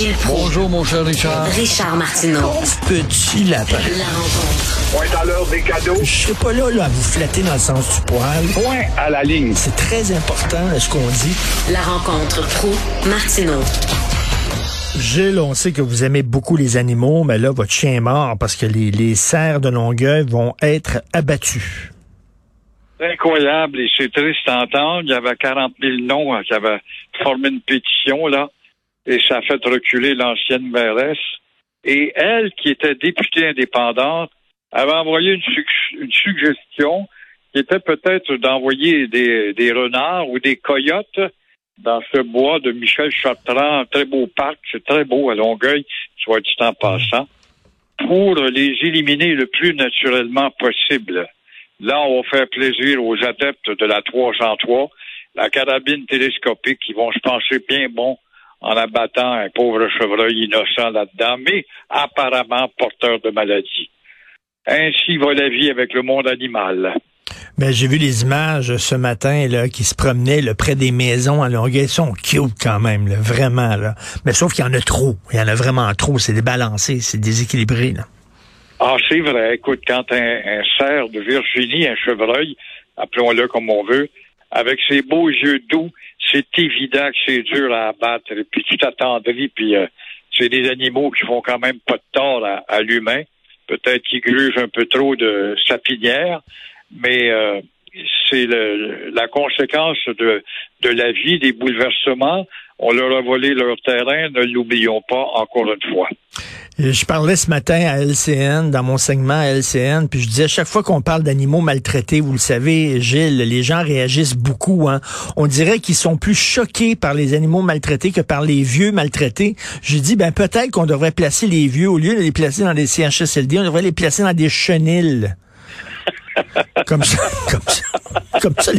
Gilles Proulx. Bonjour, mon cher Richard. Richard Martineau. Petit lapin. La rencontre. Point à l'heure des cadeaux. Je serai pas là, là à vous flatter dans le sens du poil. Point à la ligne. C'est très important ce qu'on dit. La rencontre pro martineau Gilles, on sait que vous aimez beaucoup les animaux, mais là, votre chien est mort parce que les, les cerfs de Longueuil vont être abattus. C'est incroyable et c'est triste à entendre. Il y avait 40 000 noms hein, qui avaient formé une pétition, là, et ça a fait reculer l'ancienne mairesse. Et elle, qui était députée indépendante, avait envoyé une, su- une suggestion qui était peut-être d'envoyer des, renards ou des coyotes dans ce bois de Michel Chartrand, un très beau parc, c'est très beau à Longueuil, soit dit en passant, pour les éliminer le plus naturellement possible. Là, on va faire plaisir aux adeptes de la 303, la carabine télescopique, qui vont se pencher bien bon en abattant un pauvre chevreuil innocent là-dedans, mais apparemment porteur de maladie. Ainsi va la vie avec le monde animal. Ben, j'ai vu les images ce matin là, qui se promenaient là, près des maisons à Longueuil. Ils sont cute quand même, là, vraiment. Là. Mais sauf qu'il y en a trop. Il y en a vraiment trop. C'est débalancé, c'est déséquilibré. Là. Ah, c'est vrai. Écoute, quand un, un cerf de Virginie, un chevreuil, appelons-le comme on veut, avec ses beaux yeux doux, c'est évident que c'est dur à abattre. Puis tu t'attendris, puis euh, c'est des animaux qui font quand même pas de tort à, à l'humain. Peut-être qu'ils grugent un peu trop de sapinière, mais euh, c'est la conséquence de, la vie, des bouleversements. On leur a volé leur terrain, ne l'oublions pas encore une fois. Je parlais ce matin à LCN, dans mon segment à LCN, puis je disais, chaque fois qu'on parle d'animaux maltraités, vous le savez, Gilles, les gens réagissent beaucoup. Hein. On dirait qu'ils sont plus choqués par les animaux maltraités que par les vieux maltraités. Je dis, ben peut-être qu'on devrait placer les vieux, au lieu de les placer dans des CHSLD, on devrait les placer dans des chenilles. comme ça, comme ça, comme ça,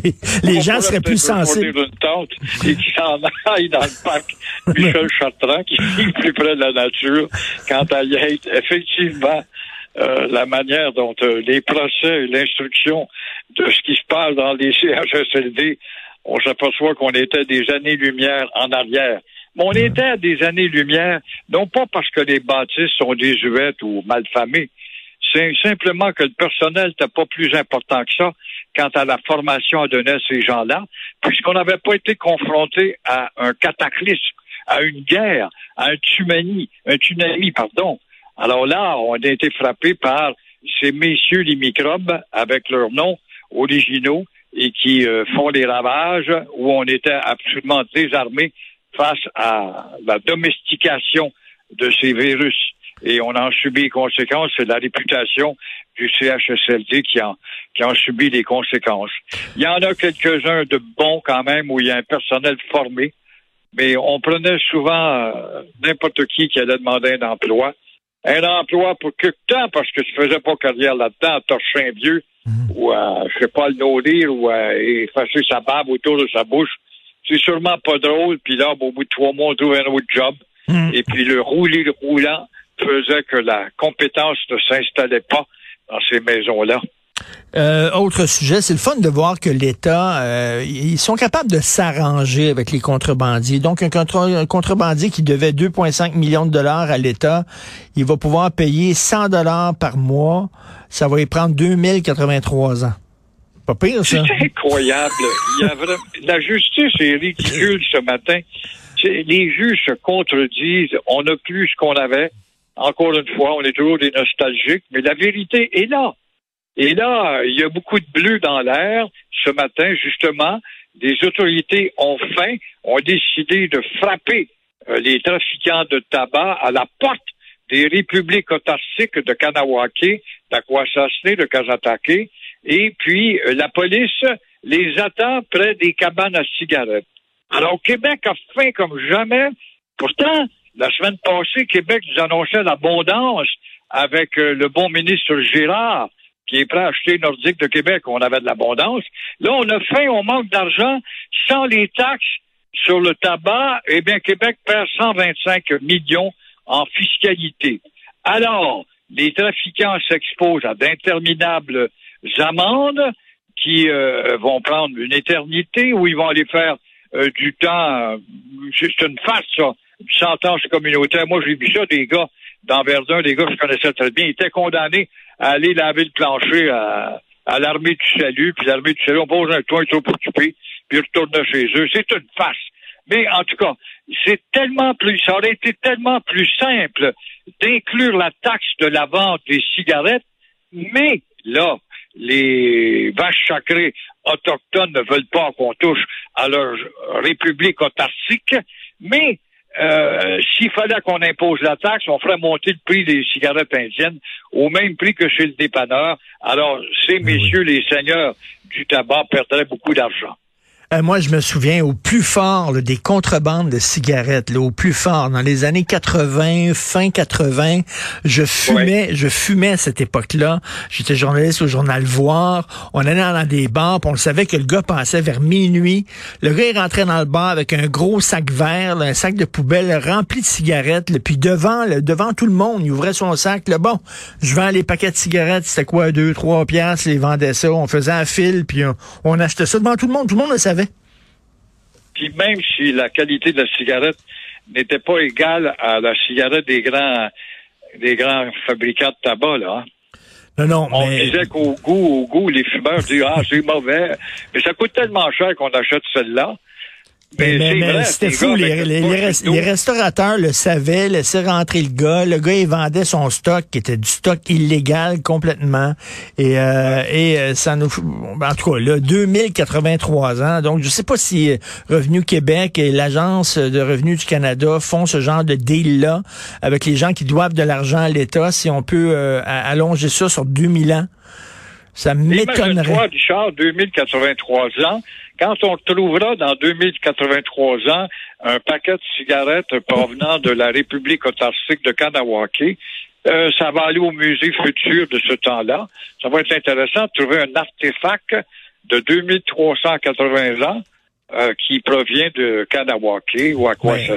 les, gens seraient plus sensibles. une tente et qui s'en aille dans le parc Michel Chartrand, qui vit plus près de la nature, quant à y être effectivement euh, la manière dont euh, les procès et l'instruction de ce qui se passe dans les CHSLD, on s'aperçoit qu'on était des années-lumière en arrière. Mais on était à des années-lumière, non pas parce que les bâtisses sont désuètes ou mal famées, c'est simplement que le personnel n'était pas plus important que ça quant à la formation à donner à ces gens-là, puisqu'on n'avait pas été confronté à un cataclysme, à une guerre, à un tsunami, un tsunami, pardon. Alors là, on a été frappé par ces messieurs les microbes avec leurs noms originaux et qui euh, font les ravages où on était absolument désarmé face à la domestication de ces virus. Et on en subit les conséquences. C'est la réputation du CHSLD qui en, qui en subit les conséquences. Il y en a quelques-uns de bons quand même où il y a un personnel formé, mais on prenait souvent euh, n'importe qui qui allait demander un emploi. Un emploi pour quelque temps parce que tu faisais pas carrière là-dedans, à torcher un vieux ou à, je sais pas, le nourrir ou à effacer sa barbe autour de sa bouche. C'est sûrement pas drôle. Puis là, au bout de trois mois, on trouve un autre job. Mm. Et puis le roulis roulant faisait que la compétence ne s'installait pas dans ces maisons-là. Euh, autre sujet, c'est le fun de voir que l'État, euh, ils sont capables de s'arranger avec les contrebandiers. Donc, un, contre- un contrebandier qui devait 2,5 millions de dollars à l'État, il va pouvoir payer 100 dollars par mois. Ça va y prendre 2083 ans. Pas pire, C'est ça. incroyable. Il y a vraiment- La justice est ridicule ce matin. C'est- Les juges se contredisent. On n'a plus ce qu'on avait. Encore une fois, on est toujours des nostalgiques, mais la vérité est là. Et là, il y a beaucoup de bleu dans l'air. Ce matin, justement, les autorités ont faim, ont décidé de frapper euh, les trafiquants de tabac à la porte des républiques autarciques de Kanawake, d'Akwesasne, de Kazatake. Et puis, euh, la police les attend près des cabanes à cigarettes. Alors, Québec a faim comme jamais. Pourtant, la semaine passée, Québec nous annonçait l'abondance avec euh, le bon ministre Girard, qui est prêt à acheter Nordique de Québec. On avait de l'abondance. Là, on a faim, on manque d'argent. Sans les taxes sur le tabac, eh bien, Québec perd 125 millions en fiscalité. Alors, les trafiquants s'exposent à d'interminables amendes qui euh, vont prendre une éternité ou ils vont aller faire euh, du temps. euh, c'est une farce, ça. Chantage communautaire. Moi, j'ai vu ça, des gars dans Verdun, des gars que je connaissais très bien, ils étaient condamnés à aller laver le plancher à, à l'armée du salut, puis l'armée du salut, on pose un toit trop occupé, puis ils retournent chez eux. C'est une farce. Mais en tout cas, c'est tellement plus, ça aurait été tellement plus simple d'inclure la taxe de la vente des cigarettes, mais là, les vaches sacrées autochtones ne veulent pas qu'on touche à leur république autarcique, mais euh, s'il fallait qu'on impose la taxe, on ferait monter le prix des cigarettes indiennes au même prix que chez le dépanneur. Alors, ces messieurs, les seigneurs du tabac, perdraient beaucoup d'argent. Euh, moi, je me souviens au plus fort des contrebandes de cigarettes, là, au plus fort, dans les années 80, fin 80, je fumais, je fumais à cette époque-là. J'étais journaliste au journal Voir. On allait dans des bars, on savait que le gars passait vers minuit. Le gars, il rentrait dans le bar avec un gros sac vert, un sac de poubelle rempli de cigarettes. puis devant, devant tout le monde, il ouvrait son sac. Là, bon, je vends les paquets de cigarettes. C'était quoi, deux, trois piastres, ils vendaient ça. On faisait un fil, puis on, on achetait ça devant tout le monde. Tout le monde le savait. Puis même si la qualité de la cigarette n'était pas égale à la cigarette des grands des grands fabricants de tabac, là. Hein. Non, non, On disait qu'au goût, au goût, les fumeurs disaient Ah, c'est mauvais. Mais ça coûte tellement cher qu'on achète celle-là. Mais, mais, c'était fou. Les, les, restaurateurs le savaient, laissaient rentrer le gars. Le gars, il vendait son stock, qui était du stock illégal complètement. Et, euh, et euh, ça nous... En tout cas, là, 2083 ans. Donc, je sais pas si euh, Revenu Québec et l'Agence de revenus du Canada font ce genre de deal-là avec les gens qui doivent de l'argent à l'État, si on peut allonger ça sur 2000 ans. Ça m'étonnerait. Richard, 2083 ans, quand on trouvera dans 2083 ans un paquet de cigarettes provenant de la République autarcique de Kanawake, euh, ça va aller au musée futur de ce temps-là. Ça va être intéressant de trouver un artefact de 2380 ans euh, qui provient de Kanawake ou à quoi ça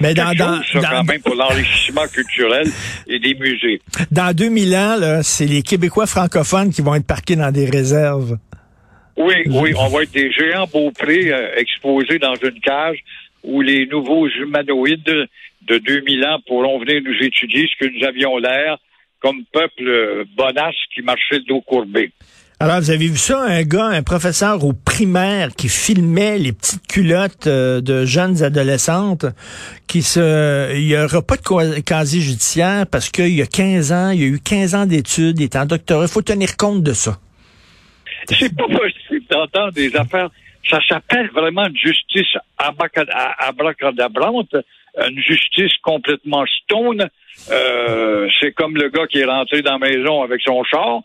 Mais dans, dans, quand même pour l'enrichissement culturel et des musées. Dans 2000 ans, c'est les Québécois francophones qui vont être parqués dans des réserves. Oui, oui, on va être des géants beauprés euh, exposés dans une cage où les nouveaux humanoïdes de 2000 ans pourront venir nous étudier ce que nous avions l'air comme peuple bonasse qui marchait le dos courbé. Alors, vous avez vu ça, un gars, un professeur au primaire qui filmait les petites culottes euh, de jeunes adolescentes qui se... Il n'y aura pas de casier judiciaire parce qu'il y a 15 ans, il y a eu 15 ans d'études, il est en doctorat. Il faut tenir compte de ça. C'est pas possible d'entendre des affaires. Ça s'appelle vraiment une justice abracadabrante, une justice complètement stone. Euh, c'est comme le gars qui est rentré dans la maison avec son char.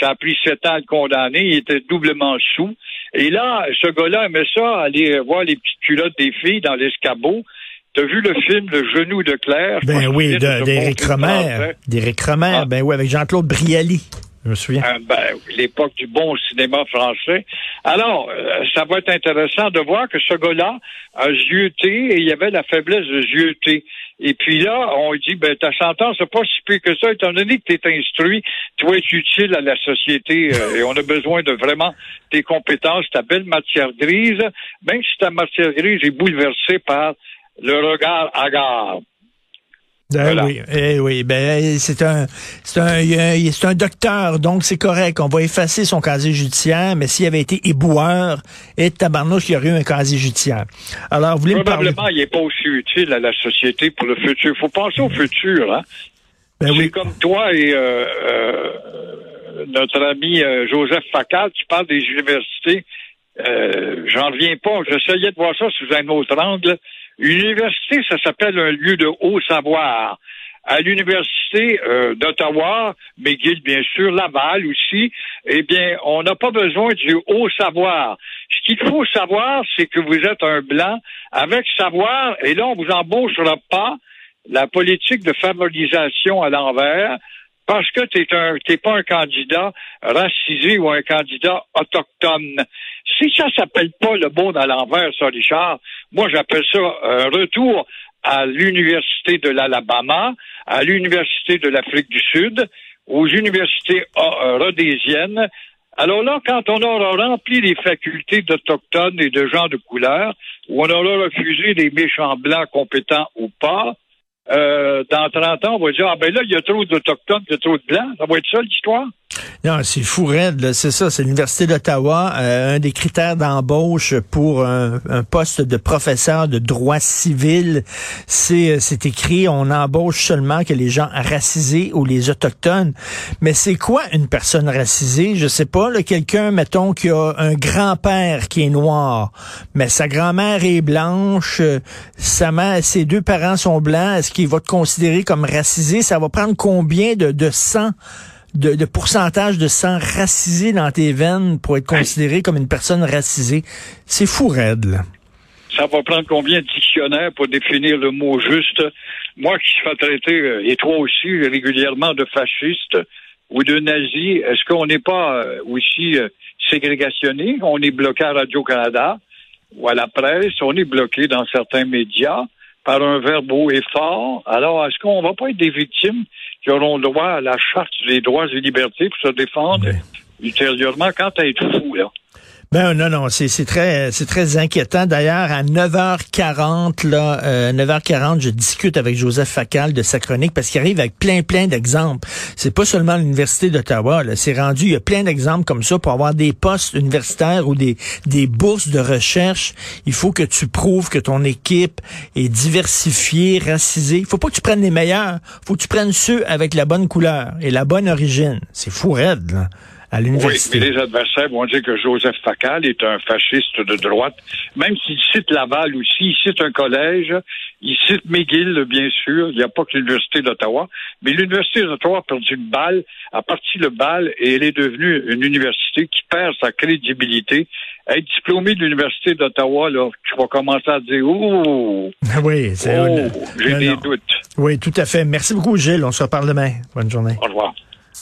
Ça a pris sept ans de condamner. Il était doublement sous. Et là, ce gars-là aimait ça, aller voir les petites culottes des filles dans l'escabeau. T'as vu le film Le genou de Claire? Ben oui, d'Éric Romer. D'Éric Romer, ah. ben oui, avec Jean-Claude Brialy. Je me souviens. Euh, ben, l'époque du bon cinéma français. Alors, euh, ça va être intéressant de voir que ce gars-là a zioté et il y avait la faiblesse de zioter. Et puis là, on dit, ben, ta sentence n'est pas si pire que ça, étant donné que tu es instruit, tu es utile à la société euh, et on a besoin de vraiment tes compétences, ta belle matière grise, même si ta matière grise est bouleversée par le regard hagard. Ben oui, eh oui, ben c'est un c'est un c'est un docteur, donc c'est correct. On va effacer son casier judiciaire, mais s'il avait été éboueur et tabarnouche, il y aurait eu un casier judiciaire. Alors, vous voulez Probablement, il n'est pas aussi utile à la société pour le futur. Il faut penser au futur, hein. Ben c'est comme toi et euh, euh, notre ami euh, Joseph Facal, tu parles des universités. J'en reviens pas. J'essayais de voir ça sous un autre angle. Une université, ça s'appelle un lieu de haut savoir. À l'université euh, d'Ottawa, McGill bien sûr, Laval aussi, eh bien, on n'a pas besoin du haut savoir. Ce qu'il faut savoir, c'est que vous êtes un blanc avec savoir, et là, on vous embauchera pas la politique de favorisation à l'envers parce que tu n'es pas un candidat racisé ou un candidat autochtone. Si ça s'appelle pas le bon à l'envers, ça, Richard, moi j'appelle ça un retour à l'université de l'Alabama, à l'université de l'Afrique du Sud, aux universités euh, rhodésiennes, Alors là, quand on aura rempli les facultés d'Autochtones et de gens de couleur, où on aura refusé les méchants blancs compétents ou pas, euh, dans 30 ans, on va dire, ah ben là, il y a trop d'Autochtones, il y a trop de Blancs. Ça va être ça, l'histoire? Non, c'est fou raide, c'est ça, c'est l'Université d'Ottawa, euh, un des critères d'embauche pour un, poste de professeur de droit civil, c'est euh, c'est écrit on embauche seulement que les gens racisés ou les autochtones. Mais c'est quoi une personne racisée? Je sais pas, quelqu'un mettons qui a un grand-père qui est noir, mais sa grand-mère est blanche, euh, sa mère, ses deux parents sont blancs, qu'il va te considérer comme racisé Ça va prendre combien de, de sang de, pourcentage de sang racisé dans tes veines pour être considéré comme une personne racisée? C'est fou raide, là. Ça va prendre combien de dictionnaires pour définir le mot juste? Moi qui suis traiter, euh, et toi aussi, régulièrement de fasciste ou de nazi, est-ce qu'on n'est pas euh, aussi euh, ségrégationné? On est bloqué à Radio-Canada ou à la presse, on est bloqué dans certains médias par un verbe haut et fort. Alors, est-ce qu'on va pas être des victimes qui auront droit à la charte des droits et libertés pour se défendre ultérieurement quant à être fou, là? Ben non, non, c'est très c'est très inquiétant. D'ailleurs, à 9h40, là, euh, 9h40, je discute avec Joseph Facal de sa chronique parce qu'il arrive avec plein, plein d'exemples. C'est pas seulement l'Université d'Ottawa, c'est rendu, il y a plein d'exemples comme ça pour avoir des postes universitaires ou des, des bourses de recherche. Il faut que tu prouves que ton équipe est diversifiée, racisée. Il faut pas que tu prennes les meilleurs. faut que tu prennes ceux avec la bonne couleur et la bonne origine. C'est fou raide, là. Oui, mais les adversaires vont dire que Joseph Facal est un fasciste de droite, même s'il cite Laval aussi, il cite un collège, il cite McGill, bien sûr, il n'y a pas que l'Université d'Ottawa, mais l'Université d'Ottawa a perdu le bal, a parti le bal, et elle est devenue une université qui perd sa crédibilité. Être diplômé de l'Université d'Ottawa, là, tu vas commencer à dire, oh, oui, c'est oh, j'ai des doutes. Oui, tout à fait. Merci beaucoup, Gilles. On se reparle demain. Bonne journée. Au revoir.